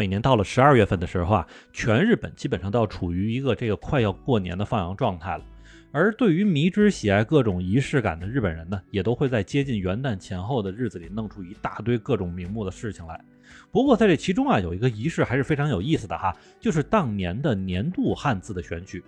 每年到了十二月份的时候啊，全日本基本上都要处于一个这个快要过年的放羊状态了。而对于迷之喜爱各种仪式感的日本人呢，也都会在接近元旦前后的日子里弄出一大堆各种名目的事情来。不过在这其中啊，有一个仪式还是非常有意思的哈，就是当年的年度汉字的选取。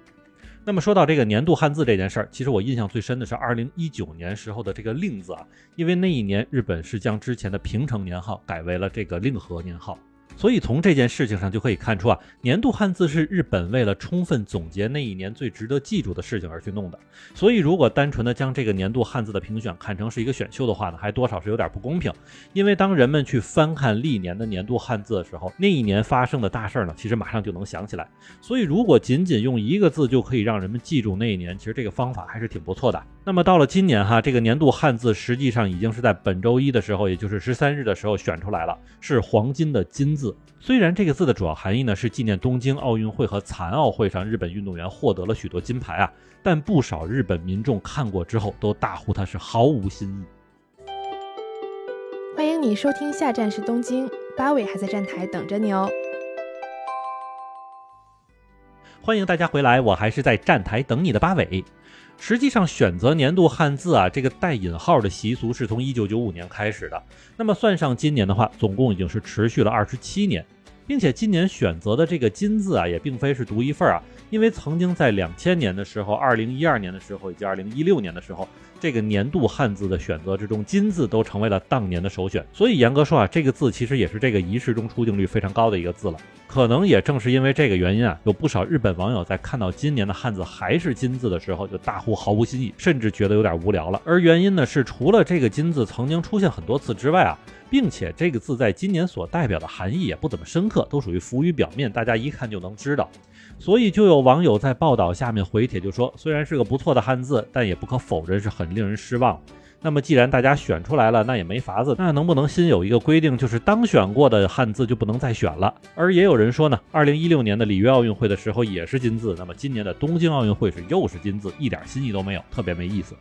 那么说到这个年度汉字这件事儿，其实我印象最深的是二零一九年时候的这个令字啊，因为那一年日本是将之前的平成年号改为了这个令和年号。所以从这件事情上就可以看出啊，年度汉字是日本为了充分总结那一年最值得记住的事情而去弄的。所以如果单纯的将这个年度汉字的评选看成是一个选秀的话呢，还多少是有点不公平。因为当人们去翻看历年的年度汉字的时候，那一年发生的大事儿呢，其实马上就能想起来。所以如果仅仅用一个字就可以让人们记住那一年，其实这个方法还是挺不错的。那么到了今年哈，这个年度汉字实际上已经是在本周一的时候，也就是十三日的时候选出来了，是黄金的金字。虽然这个字的主要含义呢是纪念东京奥运会和残奥会上日本运动员获得了许多金牌啊，但不少日本民众看过之后都大呼它是毫无新意。欢迎你收听下站是东京，八尾还在站台等着你哦。欢迎大家回来，我还是在站台等你的八尾。实际上，选择年度汉字啊，这个带引号的习俗是从一九九五年开始的。那么算上今年的话，总共已经是持续了二十七年，并且今年选择的这个金字啊，也并非是独一份啊，因为曾经在两千年的时候、二零一二年的时候以及二零一六年的时候。这个年度汉字的选择之中，金字都成为了当年的首选。所以严格说啊，这个字其实也是这个仪式中出镜率非常高的一个字了。可能也正是因为这个原因啊，有不少日本网友在看到今年的汉字还是金字的时候，就大呼毫无新意，甚至觉得有点无聊了。而原因呢，是除了这个金字曾经出现很多次之外啊，并且这个字在今年所代表的含义也不怎么深刻，都属于浮于表面，大家一看就能知道。所以就有网友在报道下面回帖，就说虽然是个不错的汉字，但也不可否认是很令人失望。那么既然大家选出来了，那也没法子，那能不能新有一个规定，就是当选过的汉字就不能再选了？而也有人说呢，二零一六年的里约奥运会的时候也是金字，那么今年的东京奥运会是又是金字，一点新意都没有，特别没意思。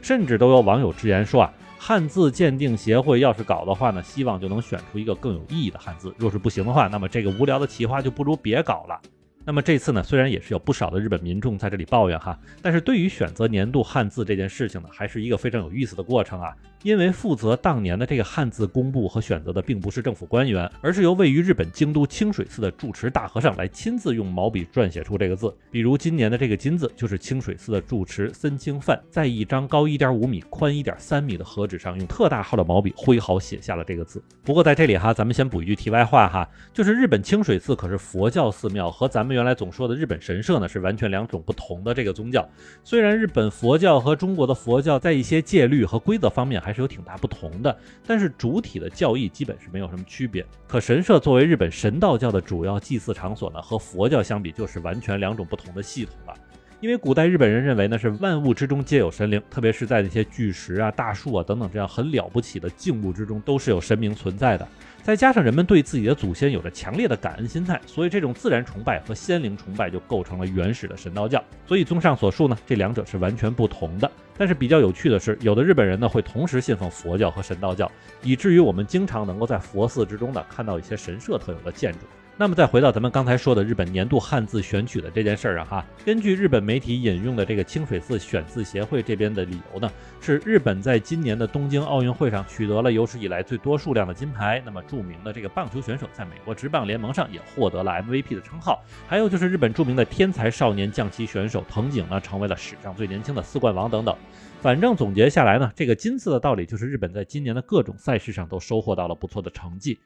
甚至都有网友直言说啊，汉字鉴定协会要是搞的话呢，希望就能选出一个更有意义的汉字。若是不行的话，那么这个无聊的企划就不如别搞了。那么这次呢，虽然也是有不少的日本民众在这里抱怨哈，但是对于选择年度汉字这件事情呢，还是一个非常有意思的过程啊。因为负责当年的这个汉字公布和选择的，并不是政府官员，而是由位于日本京都清水寺的住持大和尚来亲自用毛笔撰写出这个字。比如今年的这个金字，就是清水寺的住持森清范在一张高一点五米、宽一点三米的和纸上，用特大号的毛笔挥毫写下了这个字。不过在这里哈，咱们先补一句题外话哈，就是日本清水寺可是佛教寺庙，和咱们原来总说的日本神社呢是完全两种不同的这个宗教。虽然日本佛教和中国的佛教在一些戒律和规则方面，还还是有挺大不同的，但是主体的教义基本是没有什么区别。可神社作为日本神道教的主要祭祀场所呢，和佛教相比就是完全两种不同的系统了。因为古代日本人认为呢，是万物之中皆有神灵，特别是在那些巨石啊、大树啊等等这样很了不起的静物之中，都是有神明存在的。再加上人们对自己的祖先有着强烈的感恩心态，所以这种自然崇拜和仙灵崇拜就构成了原始的神道教。所以综上所述呢，这两者是完全不同的。但是比较有趣的是，有的日本人呢会同时信奉佛教和神道教，以至于我们经常能够在佛寺之中呢看到一些神社特有的建筑。那么再回到咱们刚才说的日本年度汉字选取的这件事儿啊哈，根据日本媒体引用的这个清水寺选字协会这边的理由呢，是日本在今年的东京奥运会上取得了有史以来最多数量的金牌。那么著名的这个棒球选手在美国职棒联盟上也获得了 MVP 的称号。还有就是日本著名的天才少年将棋选手藤井呢，成为了史上最年轻的四冠王等等。反正总结下来呢，这个金字的道理就是日本在今年的各种赛事上都收获到了不错的成绩。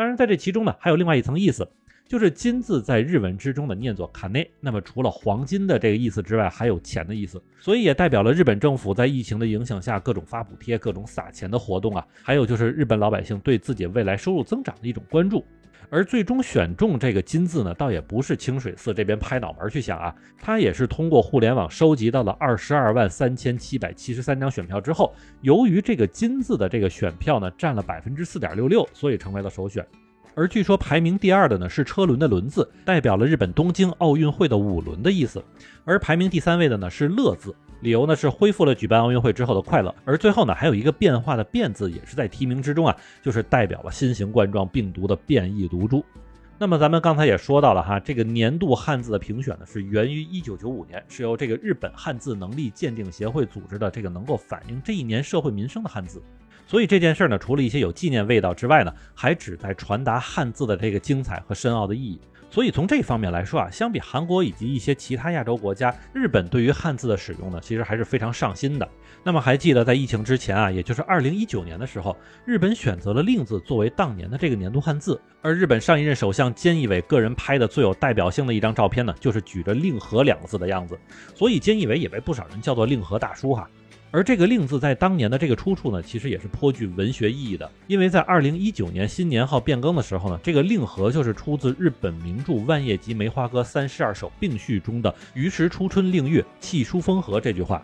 当然，在这其中呢，还有另外一层意思，就是金字在日文之中的念作卡内。那么除了黄金的这个意思之外，还有钱的意思，所以也代表了日本政府在疫情的影响下各种发补贴、各种撒钱的活动啊，还有就是日本老百姓对自己未来收入增长的一种关注。而最终选中这个金字呢，倒也不是清水寺这边拍脑门去想啊，他也是通过互联网收集到了二十二万三千七百七十三张选票之后，由于这个金字的这个选票呢占了百分之四点六六，所以成为了首选。而据说排名第二的呢是车轮的轮字，代表了日本东京奥运会的五轮的意思。而排名第三位的呢是乐字。理由呢是恢复了举办奥运会之后的快乐，而最后呢还有一个变化的变字也是在提名之中啊，就是代表了新型冠状病毒的变异毒株。那么咱们刚才也说到了哈，这个年度汉字的评选呢，是源于一九九五年，是由这个日本汉字能力鉴定协会组织的这个能够反映这一年社会民生的汉字。所以这件事呢，除了一些有纪念味道之外呢，还旨在传达汉字的这个精彩和深奥的意义。所以从这方面来说啊，相比韩国以及一些其他亚洲国家，日本对于汉字的使用呢，其实还是非常上心的。那么还记得在疫情之前啊，也就是二零一九年的时候，日本选择了“令”字作为当年的这个年度汉字。而日本上一任首相菅义伟个人拍的最有代表性的一张照片呢，就是举着“令和”两个字的样子。所以菅义伟也被不少人叫做“令和大叔”哈。而这个“令”字在当年的这个出处呢，其实也是颇具文学意义的。因为在二零一九年新年号变更的时候呢，这个“令和”就是出自日本名著《万叶集·梅花歌》三十二首并序中的“于时初春令月，气舒风和”这句话。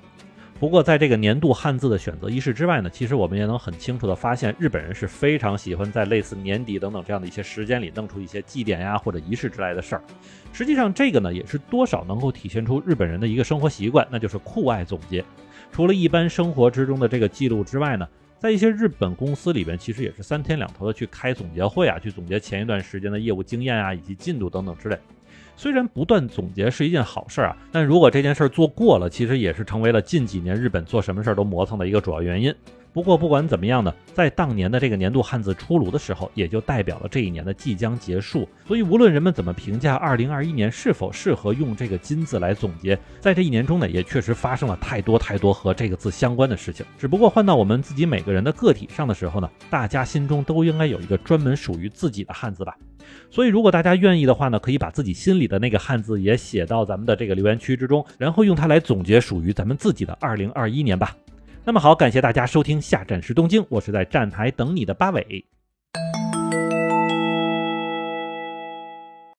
不过，在这个年度汉字的选择仪式之外呢，其实我们也能很清楚的发现，日本人是非常喜欢在类似年底等等这样的一些时间里弄出一些祭典呀或者仪式之类的事儿。实际上，这个呢也是多少能够体现出日本人的一个生活习惯，那就是酷爱总结。除了一般生活之中的这个记录之外呢，在一些日本公司里边，其实也是三天两头的去开总结会啊，去总结前一段时间的业务经验啊以及进度等等之类。虽然不断总结是一件好事啊，但如果这件事儿做过了，其实也是成为了近几年日本做什么事儿都磨蹭的一个主要原因。不过不管怎么样呢，在当年的这个年度汉字出炉的时候，也就代表了这一年的即将结束。所以无论人们怎么评价2021年是否适合用这个金字来总结，在这一年中呢，也确实发生了太多太多和这个字相关的事情。只不过换到我们自己每个人的个体上的时候呢，大家心中都应该有一个专门属于自己的汉字吧。所以如果大家愿意的话呢，可以把自己心里你的那个汉字也写到咱们的这个留言区之中，然后用它来总结属于咱们自己的二零二一年吧。那么好，感谢大家收听下站时东京，我是在站台等你的八尾。